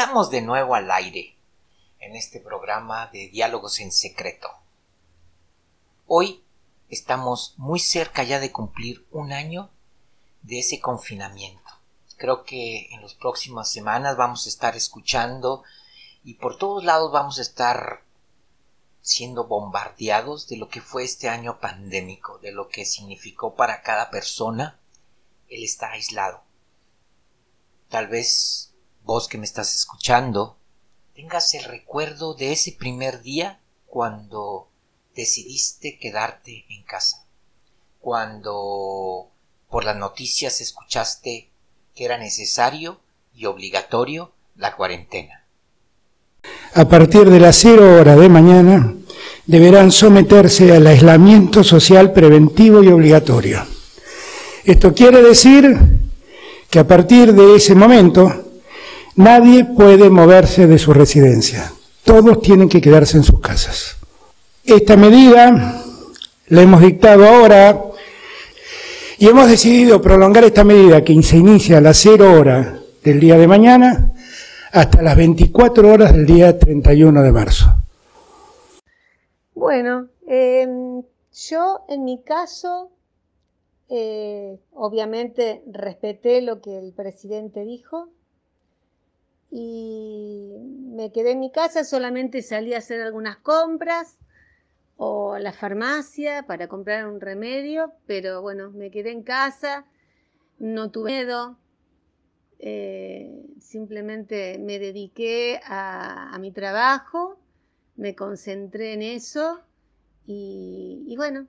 De nuevo al aire en este programa de Diálogos en Secreto. Hoy estamos muy cerca ya de cumplir un año de ese confinamiento. Creo que en las próximas semanas vamos a estar escuchando y por todos lados vamos a estar siendo bombardeados de lo que fue este año pandémico, de lo que significó para cada persona el estar aislado. Tal vez vos que me estás escuchando tengas el recuerdo de ese primer día cuando decidiste quedarte en casa, cuando por las noticias escuchaste que era necesario y obligatorio la cuarentena. A partir de las cero hora de mañana deberán someterse al aislamiento social preventivo y obligatorio. Esto quiere decir que a partir de ese momento nadie puede moverse de su residencia. Todos tienen que quedarse en sus casas. Esta medida la hemos dictado ahora y hemos decidido prolongar esta medida que se inicia a las cero hora del día de mañana hasta las 24 horas del día 31 de marzo. Bueno, em, yo en mi caso, eh, obviamente respeté lo que el presidente dijo y me quedé en mi casa, solamente salí a hacer algunas compras o a la farmacia para comprar un remedio, pero bueno, me quedé en casa, no tuve miedo, eh, simplemente me dediqué a, mi trabajo, me concentré en eso y, bueno,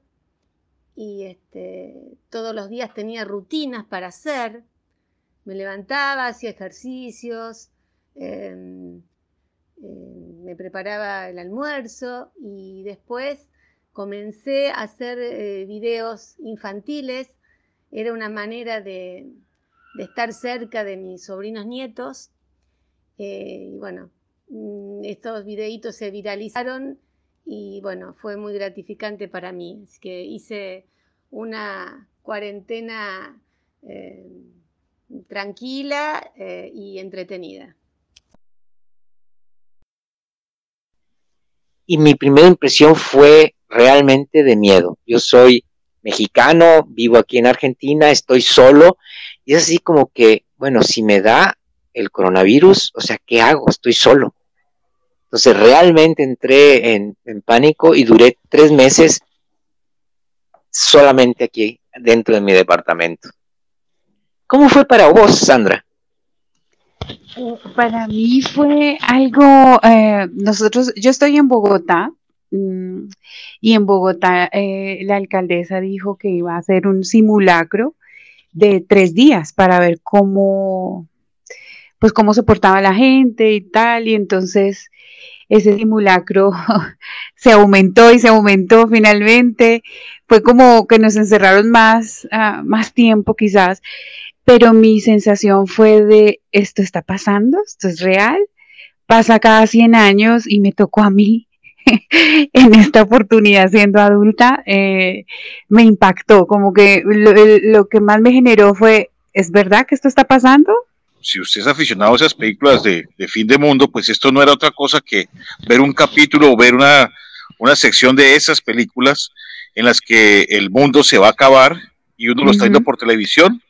y este, todos los días tenía rutinas para hacer, me levantaba, hacía ejercicios, em, em, me preparaba el almuerzo y después comencé a hacer eh, videos infantiles. Era una manera de, de estar cerca de mis sobrinos nietos. Eh, y bueno, mm, estos videitos se viralizaron y bueno, fue muy gratificante para mí. Así que hice una cuarentena eh, tranquila eh, y entretenida. Y mi primera impresión fue realmente de miedo. Yo soy mexicano, vivo aquí en Argentina, estoy solo y es así como que, bueno, si me da el coronavirus, o sea, ¿qué hago? Estoy solo. Entonces realmente entré en, pánico y duré tres meses solamente aquí dentro de mi departamento. ¿Cómo fue para vos, Sandra? Para mí fue algo, eh, nosotros, yo estoy en Bogotá mm, y en Bogotá eh, la alcaldesa dijo que iba a hacer un simulacro de tres días para ver cómo, pues cómo se portaba la gente y tal, y entonces ese simulacro se aumentó y se aumentó finalmente, fue como que nos encerraron más, ah, más tiempo quizás, pero mi sensación fue de, esto está pasando, esto es real, pasa cada 100 años y me tocó a mí en esta oportunidad siendo adulta eh, me impactó, como que lo, que más me generó fue, ¿es verdad que esto está pasando? Si usted es aficionado a esas películas de, fin de mundo, pues esto no era otra cosa que ver un capítulo o ver una, una sección de esas películas en las que el mundo se va a acabar y uno lo está viendo por televisión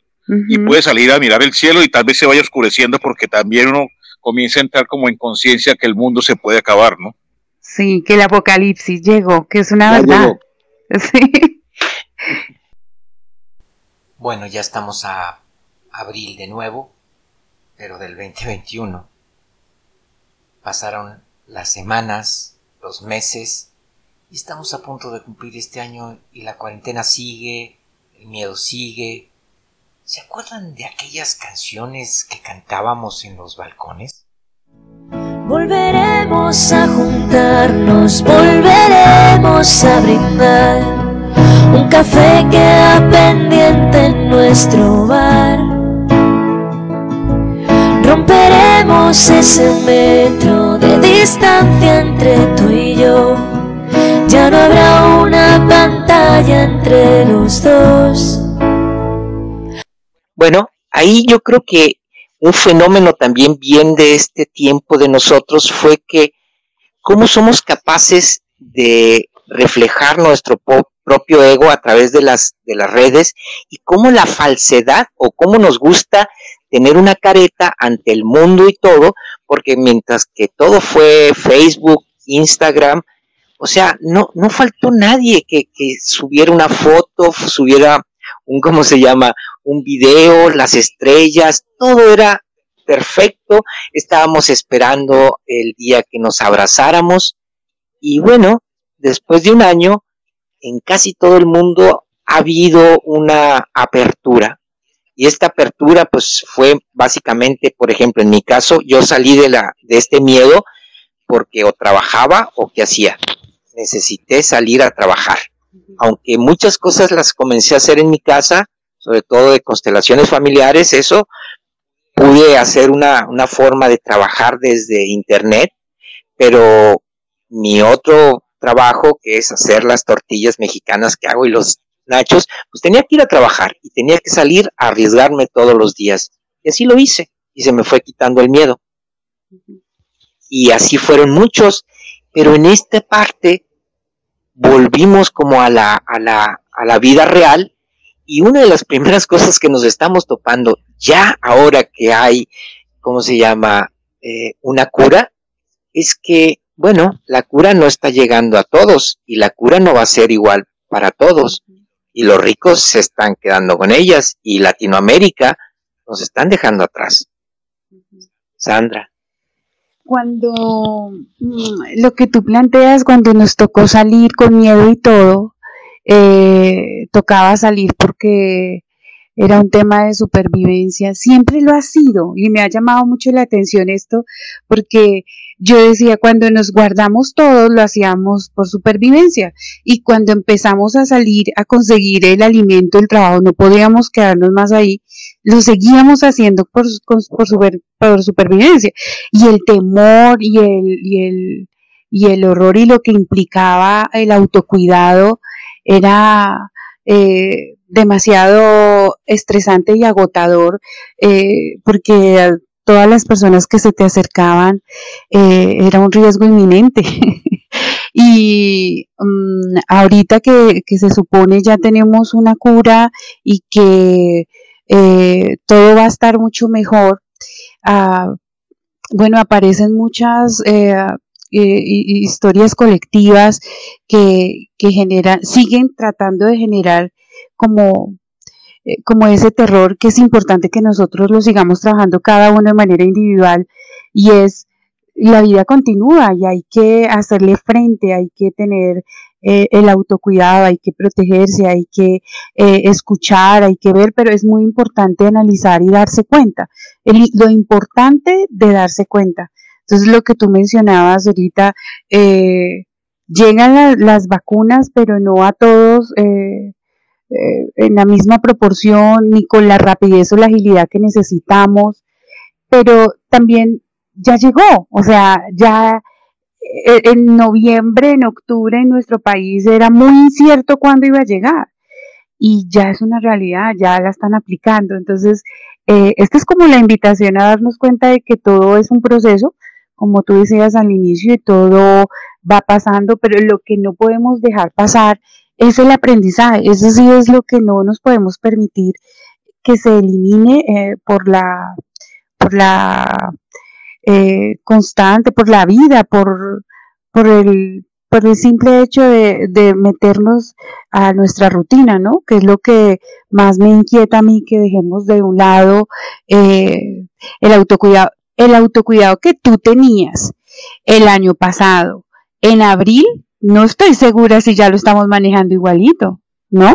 y puede salir a mirar el cielo y tal vez se vaya oscureciendo porque también uno comienza a entrar como en conciencia que el mundo se puede acabar, ¿no? Sí, que el apocalipsis llegó, que es una verdad. Sí. Bueno, ya estamos a abril de nuevo, pero del 2021. Pasaron las semanas, los meses, y estamos a punto de cumplir este año y la cuarentena sigue, el miedo sigue. ¿Se acuerdan de aquellas canciones que cantábamos en los balcones? Volveremos a juntarnos, volveremos a brindar un café queda pendiente en nuestro bar. Romperemos ese metro de distancia entre tú y yo. Ya no habrá una pantalla entre los dos. Bueno, ahí yo creo que un fenómeno también bien de este tiempo de nosotros fue que cómo somos capaces de reflejar nuestro propio ego a través de las, de las redes y cómo la falsedad o cómo nos gusta tener una careta ante el mundo y todo, porque mientras que todo fue Facebook, Instagram, o sea, no, no faltó nadie que, que subiera una foto, subiera un, ¿cómo se llama? Un video, las estrellas, todo era perfecto. Estábamos esperando el día que nos abrazáramos. Y bueno, después de un año, en casi todo el mundo ha habido una apertura. Y esta apertura, pues, fue básicamente, por ejemplo, en mi caso, yo salí de la, de este miedo porque o trabajaba o qué hacía. Necesité salir a trabajar. Aunque muchas cosas las comencé a hacer en mi casa, sobre todo de constelaciones familiares, eso pude hacer una, una forma de trabajar desde internet, pero mi otro trabajo, que es hacer las tortillas mexicanas que hago y los nachos, pues tenía que ir a trabajar y tenía que salir a arriesgarme todos los días. Y así lo hice y se me fue quitando el miedo y así fueron muchos, pero en esta parte volvimos como a la, a la, a la vida real y una de las primeras cosas que nos estamos topando ya ahora que hay, ¿cómo se llama? Eh, una cura, es que, bueno, la cura no está llegando a todos y la cura no va a ser igual para todos y los ricos se están quedando con ellas y Latinoamérica nos están dejando atrás. Sandra cuando mm, lo que tú planteas, cuando nos tocó salir con miedo y todo, eh, tocaba salir porque era un tema de supervivencia, siempre lo ha sido y me ha llamado mucho la atención esto porque yo decía, cuando nos guardamos todos, lo hacíamos por supervivencia. Y cuando empezamos a salir a conseguir el alimento, el trabajo, no podíamos quedarnos más ahí, lo seguíamos haciendo por, por, por supervivencia. Y el temor y el, y, el, y el horror y lo que implicaba el autocuidado era eh, demasiado estresante y agotador, eh, porque todas las personas que se te acercaban eh, era un riesgo inminente. y mm, ahorita que, se supone ya tenemos una cura y que todo va a estar mucho mejor, ah, bueno, aparecen muchas historias colectivas que, generan, siguen tratando de generar como eh, como ese terror que es importante que nosotros lo sigamos trabajando cada uno de manera individual y es la vida continúa y hay que hacerle frente, hay que tener eh, el autocuidado, hay que protegerse, hay que eh, escuchar, hay que ver, pero es muy importante analizar y darse cuenta. lo importante de darse cuenta. Entonces, lo que tú mencionabas ahorita, llegan las vacunas, pero no a todos eh, en la misma proporción ni con la rapidez o la agilidad que necesitamos, pero también ya llegó, o sea, ya eh, en noviembre, en octubre en nuestro país era muy incierto cuándo iba a llegar y ya es una realidad, ya la están aplicando. Entonces, eh, esta es como la invitación a darnos cuenta de que todo es un proceso, como tú decías al inicio, y todo va pasando, pero lo que no podemos dejar pasar es el aprendizaje. Eso sí es lo que no nos podemos permitir que se elimine eh, por la, por la eh, constante, por la vida, por, por, el, por el simple hecho de, meternos a nuestra rutina, ¿no? Que es lo que más me inquieta a mí, que dejemos de un lado eh, el autocuidado. El autocuidado que tú tenías el año pasado, en abril, no estoy segura si ya lo estamos manejando igualito, ¿no?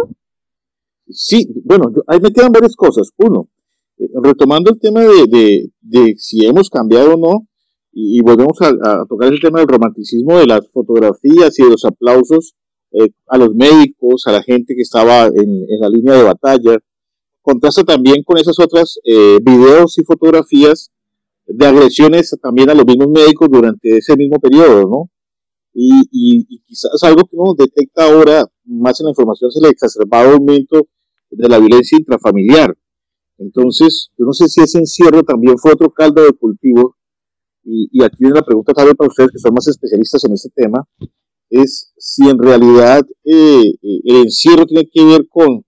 Sí, bueno, ahí me quedan varias cosas. Uno, eh, retomando el tema de, de, si hemos cambiado o no, y, volvemos a, tocar el tema del romanticismo de las fotografías y de los aplausos eh, a los médicos, a la gente que estaba en, la línea de batalla, contrasta también con esas otras eh, videos y fotografías de agresiones también a los mismos médicos durante ese mismo periodo, ¿no? y, quizás algo que uno detecta ahora, más en la información, es el exacerbado aumento de la violencia intrafamiliar. Entonces, yo no sé si ese encierro también fue otro caldo de cultivo, y, aquí viene la pregunta tal vez para ustedes que son más especialistas en este tema, es si en realidad eh, eh, el encierro tiene que ver con,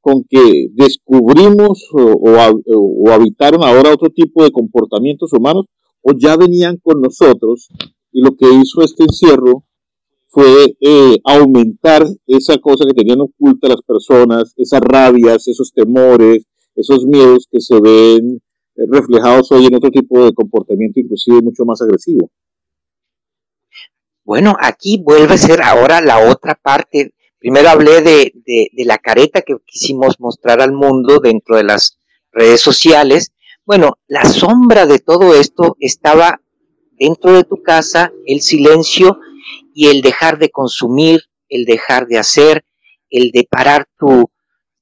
con que descubrimos o, habitaron ahora otro tipo de comportamientos humanos o ya venían con nosotros y lo que hizo este encierro fue eh, aumentar esa cosa que tenían oculta las personas, esas rabias, esos temores, esos miedos que se ven eh, reflejados hoy en otro tipo de comportamiento, inclusive mucho más agresivo. Bueno, aquí vuelve a ser ahora la otra parte. Primero hablé de, de la careta que quisimos mostrar al mundo dentro de las redes sociales. Bueno, la sombra de todo esto estaba dentro de tu casa, el silencio y el dejar de consumir, el dejar de hacer, el de parar tu,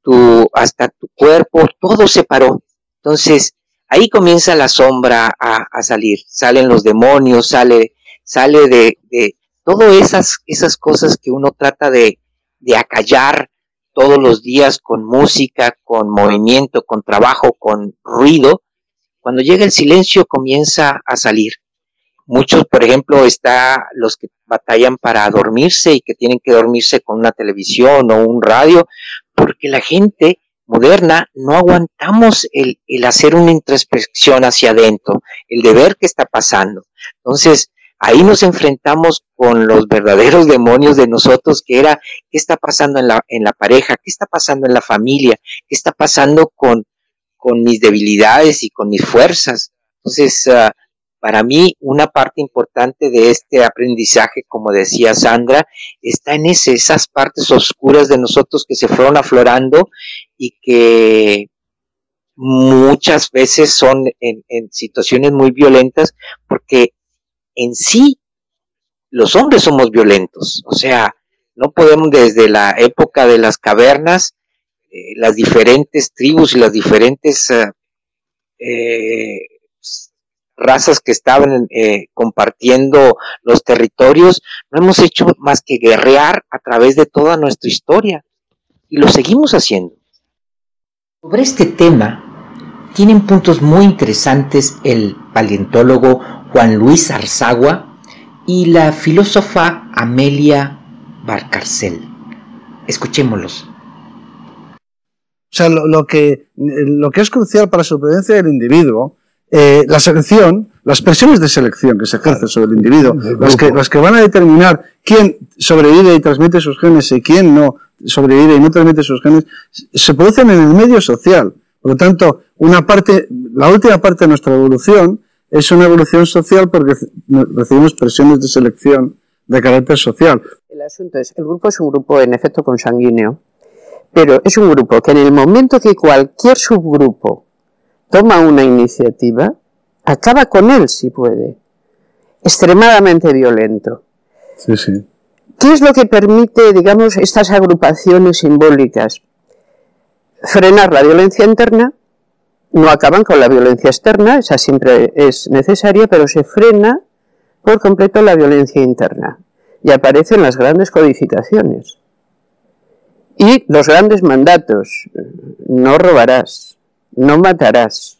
tu, hasta tu cuerpo, todo se paró. Entonces, ahí comienza la sombra a, salir, salen los demonios, sale, sale de, de todas esas, esas cosas que uno trata de, de acallar todos los días con música, con movimiento, con trabajo, con ruido. Cuando llega el silencio comienza a salir. Muchos, por ejemplo, está los que batallan para dormirse y que tienen que dormirse con una televisión o un radio, porque la gente moderna no aguantamos el, el hacer una introspección hacia adentro, el de ver qué está pasando. Entonces, ahí nos enfrentamos con los verdaderos demonios de nosotros, que era qué está pasando en la, en la pareja, qué está pasando en la familia, qué está pasando con, con mis debilidades y con mis fuerzas. Entonces, uh, para mí, una parte importante de este aprendizaje, como decía Sandra, está en esas partes oscuras de nosotros que se fueron aflorando y que muchas veces son en, situaciones muy violentas porque en sí los hombres somos violentos. O sea, no podemos desde la época de las cavernas, eh, las diferentes tribus y las diferentes eh, eh razas que estaban compartiendo los territorios, no hemos hecho más que guerrear a través de toda nuestra historia y lo seguimos haciendo. Sobre este tema tienen puntos muy interesantes el paleontólogo Juan Luis Arzagua y la filósofa Amelia Barcarcel. Escuchémoslos. O sea, lo, que, lo que es crucial para la supervivencia del individuo eh, la selección, las presiones de selección que se ejercen sobre el individuo, las que, las que van a determinar quién sobrevive y transmite sus genes y quién no sobrevive y no transmite sus genes, se producen en el medio social. Por lo tanto, una parte, la última parte de nuestra evolución es una evolución social porque recibimos presiones de selección de carácter social. El asunto es, el grupo es un grupo en efecto consanguíneo, pero es un grupo que en el momento que cualquier subgrupo toma una iniciativa, acaba con él si puede. Extremadamente violento. Sí, sí. ¿Qué es lo que permite, digamos, estas agrupaciones simbólicas? Frenar la violencia interna, no acaban con la violencia externa, esa siempre es necesaria, pero se frena por completo la violencia interna. Y aparecen las grandes codificaciones. Y los grandes mandatos. No robarás, no matarás.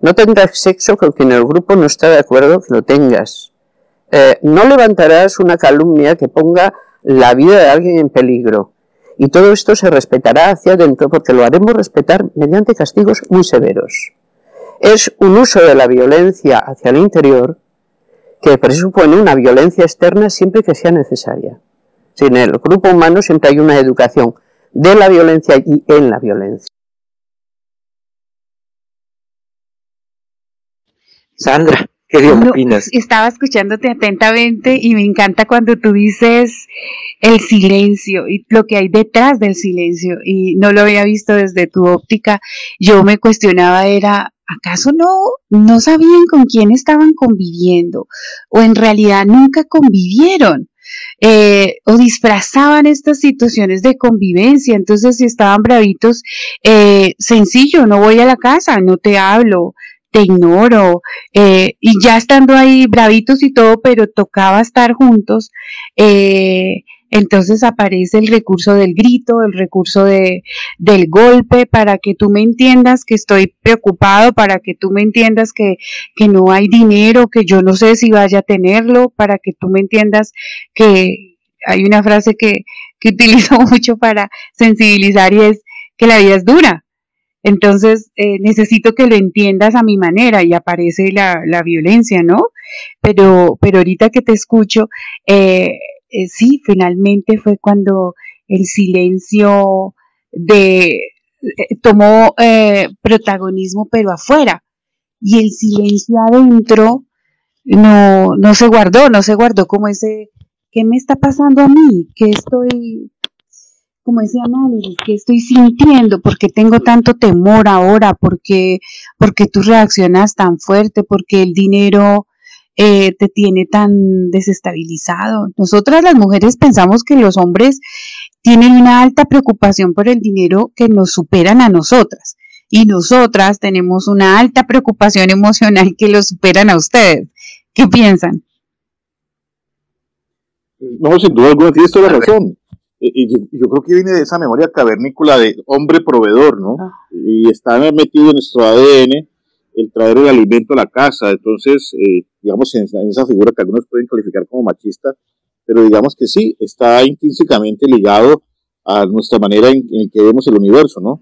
No tendrás sexo con quien el grupo no está de acuerdo que lo tengas. Eh, no levantarás una calumnia que ponga la vida de alguien en peligro. Y todo esto se respetará hacia adentro porque lo haremos respetar mediante castigos muy severos. Es un uso de la violencia hacia el interior que presupone una violencia externa siempre que sea necesaria. Sin el grupo humano siempre hay una educación de la violencia y en la violencia. Sandra, ¿qué opinas? estaba escuchándote atentamente y me encanta cuando tú dices el silencio y lo que hay detrás del silencio y no lo había visto desde tu óptica. Yo me cuestionaba era, ¿acaso no, no sabían con quién estaban conviviendo? ¿O en realidad nunca convivieron? Eh, o disfrazaban estas situaciones de convivencia. Entonces, si estaban bravitos, eh, sencillo, no voy a la casa, no te hablo, te ignoro, eh, y ya estando ahí bravitos y todo, pero tocaba estar juntos, eh, entonces aparece el recurso del grito, el recurso de, del golpe, para que tú me entiendas que estoy preocupado, para que tú me entiendas que, que no hay dinero, que yo no sé si vaya a tenerlo, para que tú me entiendas que hay una frase que, que utilizo mucho para sensibilizar y es que la vida es dura. Entonces, eh, necesito que lo entiendas a mi manera y aparece la, la violencia, ¿no? Pero, pero ahorita que te escucho, eh, eh, sí, finalmente fue cuando el silencio de tomó protagonismo, pero afuera. Y el silencio adentro no, no se guardó, no se guardó como ese, ¿qué me está pasando a mí? ¿Qué estoy, como ese análisis, qué estoy sintiendo? ¿Por qué tengo tanto temor ahora? ¿Por qué, porque tú reaccionas tan fuerte? porque el dinero eh, te tiene tan desestabilizado. Nosotras las mujeres pensamos que los hombres tienen una alta preocupación por el dinero que nos superan a nosotras. Y nosotras tenemos una alta preocupación emocional que los superan a ustedes. ¿Qué piensan? No, sin duda alguna, tienes toda la razón. Y yo, yo, creo que viene de esa memoria cavernícola de hombre proveedor, ¿no? Ah. Y está metido en nuestro ADN el traer el alimento a la casa. Entonces, eh, digamos, en, esa figura que algunos pueden calificar como machista, pero digamos que sí, está intrínsecamente ligado a nuestra manera en, en que vemos el universo, ¿no?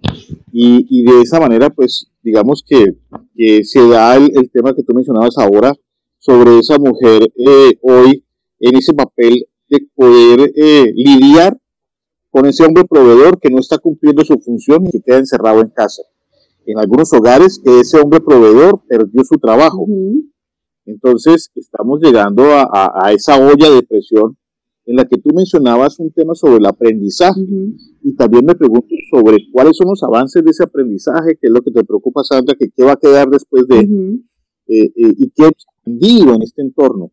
Y, y, de esa manera, pues, digamos que, que se da el, el, tema que tú mencionabas ahora sobre esa mujer eh, hoy en ese papel de poder eh, lidiar con ese hombre proveedor que no está cumpliendo su función y que queda encerrado en casa. En algunos hogares ese hombre proveedor perdió su trabajo. Entonces, estamos llegando a, esa olla de presión en la que tú mencionabas un tema sobre el aprendizaje. Y también me pregunto sobre cuáles son los avances de ese aprendizaje, qué es lo que te preocupa, Sandra, que qué va a quedar después de, eh, eh, y qué hemos aprendido en este entorno.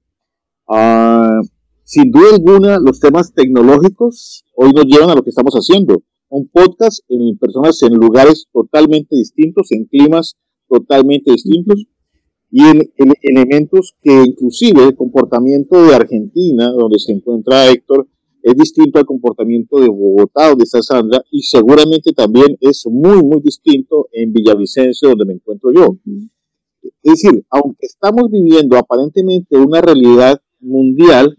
Ah, sin duda alguna, los temas tecnológicos hoy nos llevan a lo que estamos haciendo un podcast en personas en lugares totalmente distintos, en climas totalmente distintos y en, elementos que inclusive el comportamiento de Argentina, donde se encuentra Héctor, es distinto al comportamiento de Bogotá, donde está Sandra, y seguramente también es muy, muy distinto en Villavicencio, donde me encuentro yo. Es decir, aunque estamos viviendo aparentemente una realidad mundial,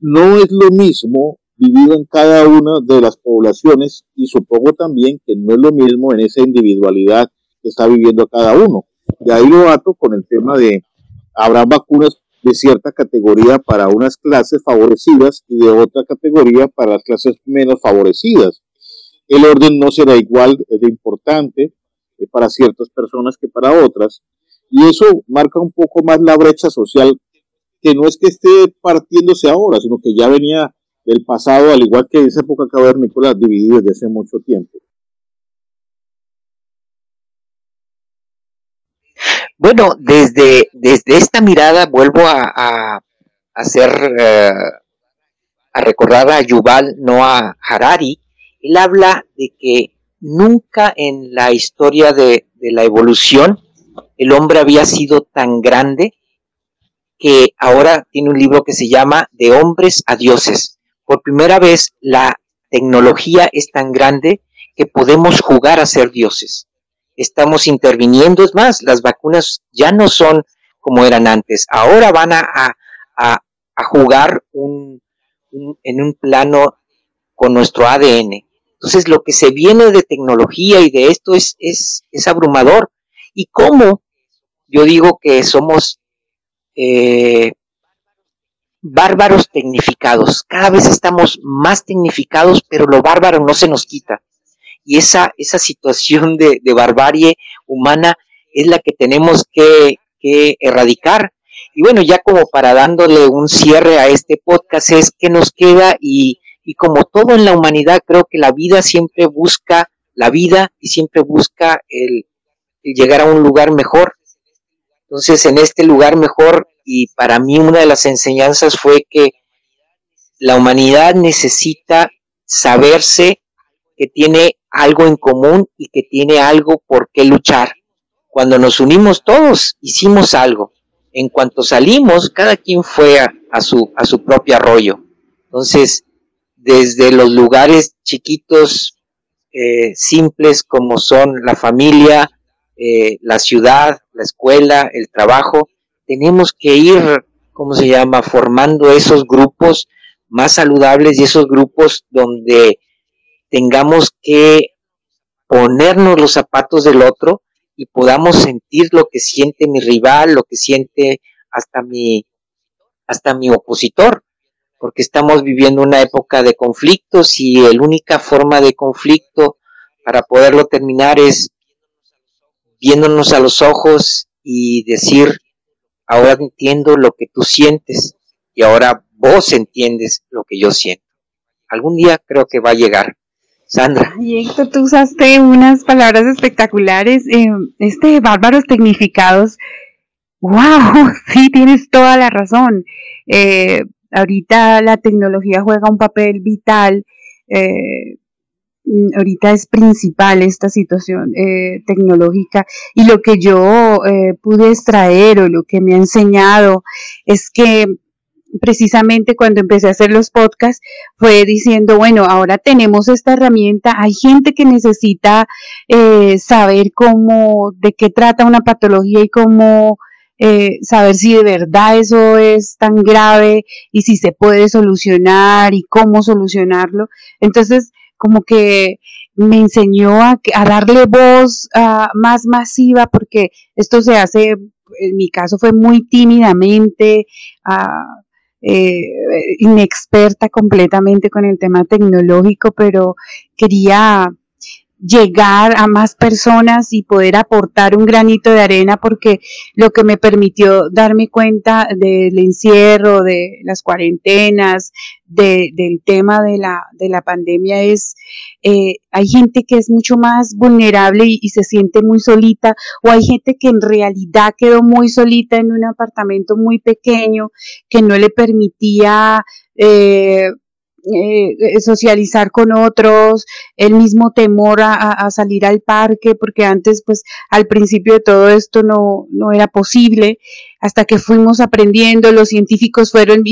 no es lo mismo vivido en cada una de las poblaciones y supongo también que no es lo mismo en esa individualidad que está viviendo cada uno. Y ahí lo ato con el tema de, habrá vacunas de cierta categoría para unas clases favorecidas y de otra categoría para las clases menos favorecidas. El orden no será igual de importante eh, para ciertas personas que para otras. Y eso marca un poco más la brecha social, que no es que esté partiéndose ahora, sino que ya venía del pasado, al igual que esa época cavernícola, dividido desde hace mucho tiempo. Bueno, desde, desde esta mirada vuelvo a, a, hacer, eh, a recordar a Yuval Noah Harari. Él habla de que nunca en la historia de, de la evolución el hombre había sido tan grande que ahora tiene un libro que se llama De hombres a dioses por primera vez la tecnología es tan grande que podemos jugar a ser dioses. Estamos interviniendo, es más, las vacunas ya no son como eran antes, ahora van a, a, a jugar un, en un plano con nuestro ADN. Entonces lo que se viene de tecnología y de esto es, es, es abrumador. ¿Y cómo? Yo digo que somos eh, bárbaros tecnificados. Cada vez estamos más tecnificados, pero lo bárbaro no se nos quita. Y esa, esa situación de, barbarie humana es la que tenemos que, que, erradicar. Y bueno, ya como para dándole un cierre a este podcast es que nos queda y, y como todo en la humanidad, creo que la vida siempre busca la vida y siempre busca el llegar a un lugar mejor. Entonces, en este lugar mejor y para mí una de las enseñanzas fue que la humanidad necesita saberse que tiene algo en común y que tiene algo por qué luchar. Cuando nos unimos todos, hicimos algo. En cuanto salimos, cada quien fue a, su, a su propio arroyo. Entonces, desde los lugares chiquitos, eh, simples como son la familia, eh, la ciudad, la escuela, el trabajo, tenemos que ir, ¿cómo se llama?, formando esos grupos más saludables y esos grupos donde tengamos que ponernos los zapatos del otro y podamos sentir lo que siente mi rival, lo que siente hasta mi, hasta mi opositor, porque estamos viviendo una época de conflictos y la única forma de conflicto para poderlo terminar es viéndonos a los ojos y decir, ahora entiendo lo que tú sientes y ahora vos entiendes lo que yo siento. Algún día creo que va a llegar. Sandra. Y Héctor, tú usaste unas palabras espectaculares, eh, este bárbaros tecnificados. ¡Wow! Sí, tienes toda la razón. Eh, ahorita la tecnología juega un papel vital. Eh, ahorita es principal esta situación tecnológica y lo que yo pude extraer o lo que me ha enseñado es que precisamente cuando empecé a hacer los podcasts fue diciendo, bueno, ahora tenemos esta herramienta, hay gente que necesita eh, saber cómo, de qué trata una patología y cómo eh, saber si de verdad eso es tan grave y si se puede solucionar y cómo solucionarlo. Entonces, como que me enseñó a, darle voz ah, más masiva porque esto se hace, en mi caso fue muy tímidamente, uh, eh, inexperta completamente con el tema tecnológico, pero quería llegar a más personas y poder aportar un granito de arena porque lo que me permitió darme cuenta del encierro, de las cuarentenas, del tema de la, de la pandemia es, eh, hay gente que es mucho más vulnerable y, se siente muy solita o hay gente que en realidad quedó muy solita en un apartamento muy pequeño que no le permitía eh, eh, socializar con otros, el mismo temor a, salir al parque, porque antes, pues, al principio de todo esto no, no era posible, hasta que fuimos aprendiendo, los científicos fueron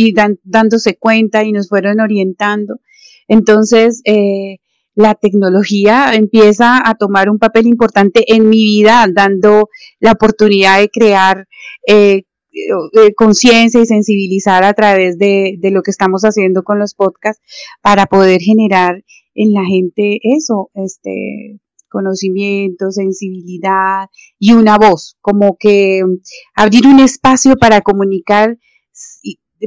dándose cuenta y nos fueron orientando. Entonces, eh, la tecnología empieza a tomar un papel importante en mi vida, dando la oportunidad de crear eh, eh, conciencia y sensibilizar a través de, lo que estamos haciendo con los podcasts para poder generar en la gente eso, este conocimiento, sensibilidad y una voz, como que abrir un espacio para comunicar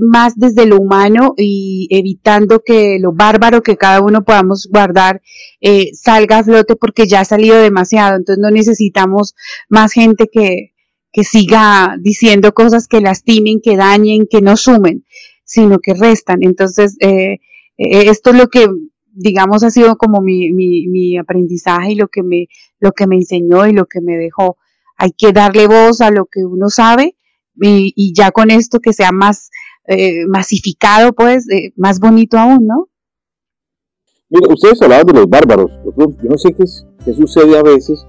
más desde lo humano y evitando que lo bárbaro que cada uno podamos guardar eh, salga a flote porque ya ha salido demasiado, entonces no necesitamos más gente que, que siga diciendo cosas que lastimen, que dañen, que no sumen, sino que restan. Entonces, eh, eh, esto es lo que, digamos, ha sido como mi, mi, aprendizaje y lo que, me, lo que me enseñó y lo que me dejó. Hay que darle voz a lo que uno sabe y, ya con esto que sea más eh, masificado, pues, más bonito aún, ¿no? Mira, ustedes hablaban de los bárbaros. Yo no sé qué, qué sucede a veces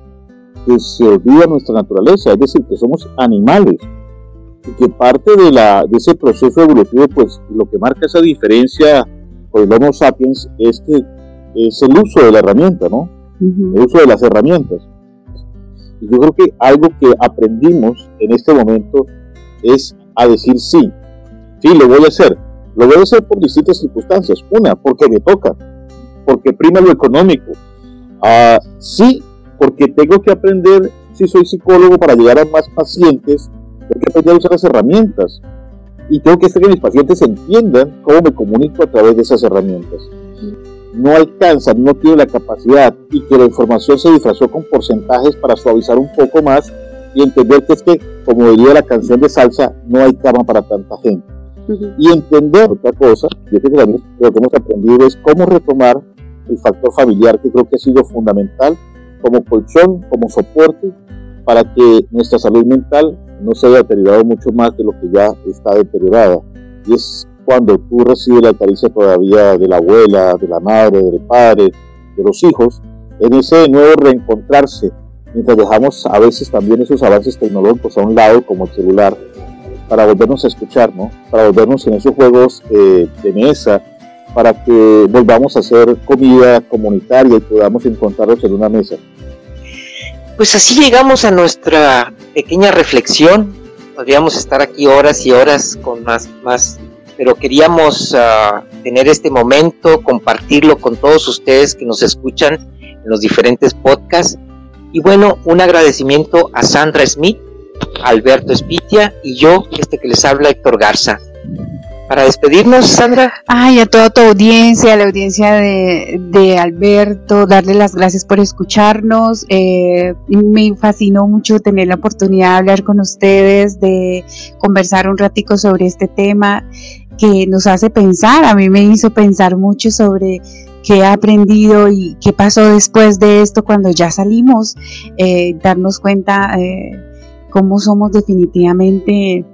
que se olvida nuestra naturaleza, es decir, que somos animales y que parte de, la, de ese proceso evolutivo, pues lo que marca esa diferencia con el Homo sapiens es que es el uso de la herramienta, ¿no? El uso de las herramientas. Y yo creo que algo que aprendimos en este momento es a decir sí, sí, lo voy a hacer. Lo voy a hacer por distintas circunstancias. Una, porque me toca, porque prima lo económico. Ah, sí, porque tengo que aprender, si soy psicólogo, para llegar a más pacientes, tengo que aprender a usar las herramientas. Y tengo que hacer que mis pacientes entiendan cómo me comunico a través de esas herramientas. No alcanzan, no tienen la capacidad y que la información se disfrazó con porcentajes para suavizar un poco más y entender que es que, como diría la canción de salsa, no hay cama para tanta gente. Y entender otra cosa, yo creo que también lo que hemos aprendido es cómo retomar el factor familiar, que creo que ha sido fundamental como colchón, como soporte, para que nuestra salud mental no se haya deteriorado mucho más de lo que ya está deteriorada. Y es cuando tú recibes la caricia todavía de la abuela, de la madre, del padre, de los hijos, en ese nuevo reencontrarse, mientras dejamos a veces también esos avances tecnológicos a un lado, como el celular, para volvernos a escuchar, ¿no? Para volvernos en esos juegos eh, de mesa para que volvamos a hacer comida comunitaria y podamos encontrarnos en una mesa. Pues así llegamos a nuestra pequeña reflexión. Podríamos estar aquí horas y horas con más, más pero queríamos ah, tener este momento, compartirlo con todos ustedes que nos escuchan en los diferentes podcasts. Y bueno, un agradecimiento a Sandra Smith, Alberto Espitia y yo, este que les habla Héctor Garza para despedirnos, Sandra. Ay, a toda tu audiencia, a la audiencia de, Alberto, darle las gracias por escucharnos. Eh, me fascinó mucho tener la oportunidad de hablar con ustedes, de conversar un ratico sobre este tema que nos hace pensar. A mí me hizo pensar mucho sobre qué he aprendido y qué pasó después de esto cuando ya salimos, eh, darnos cuenta eh, cómo somos definitivamente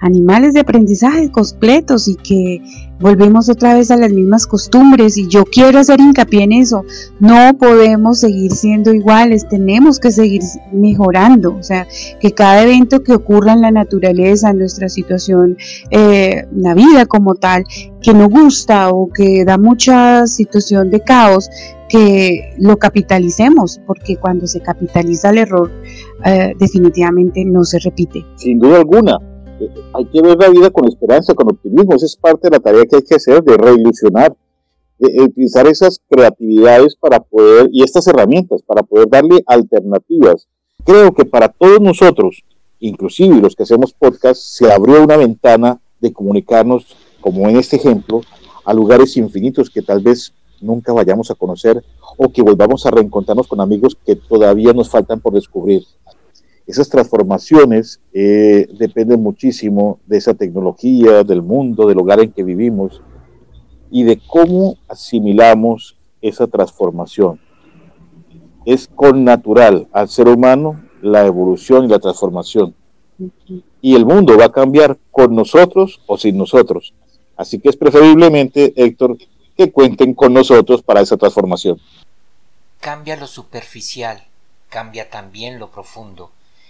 animales de aprendizaje completos y que volvemos otra vez a las mismas costumbres y yo quiero hacer hincapié en eso. No podemos seguir siendo iguales, tenemos que seguir mejorando. O sea, que cada evento que ocurra en la naturaleza, en nuestra situación, eh, la vida como tal, que no gusta o que da mucha situación de caos, que lo capitalicemos, porque cuando se capitaliza el error, eh, definitivamente no se repite. Sin duda alguna hay que ver la vida con esperanza, con optimismo. Esa es parte de la tarea que hay que hacer, de reilusionar, de, utilizar esas creatividades para poder, y estas herramientas, para poder darle alternativas. Creo que para todos nosotros, inclusive los que hacemos podcast, se abrió una ventana de comunicarnos, como en este ejemplo, a lugares infinitos que tal vez nunca vayamos a conocer o que volvamos a reencontrarnos con amigos que todavía nos faltan por descubrir. Esas transformaciones eh, dependen muchísimo de esa tecnología, del mundo, del hogar en que vivimos y de cómo asimilamos esa transformación. Es con natural al ser humano la evolución y la transformación. Y el mundo va a cambiar con nosotros o sin nosotros. Así que es preferiblemente, Héctor, que cuenten con nosotros para esa transformación. Cambia lo superficial, cambia también lo profundo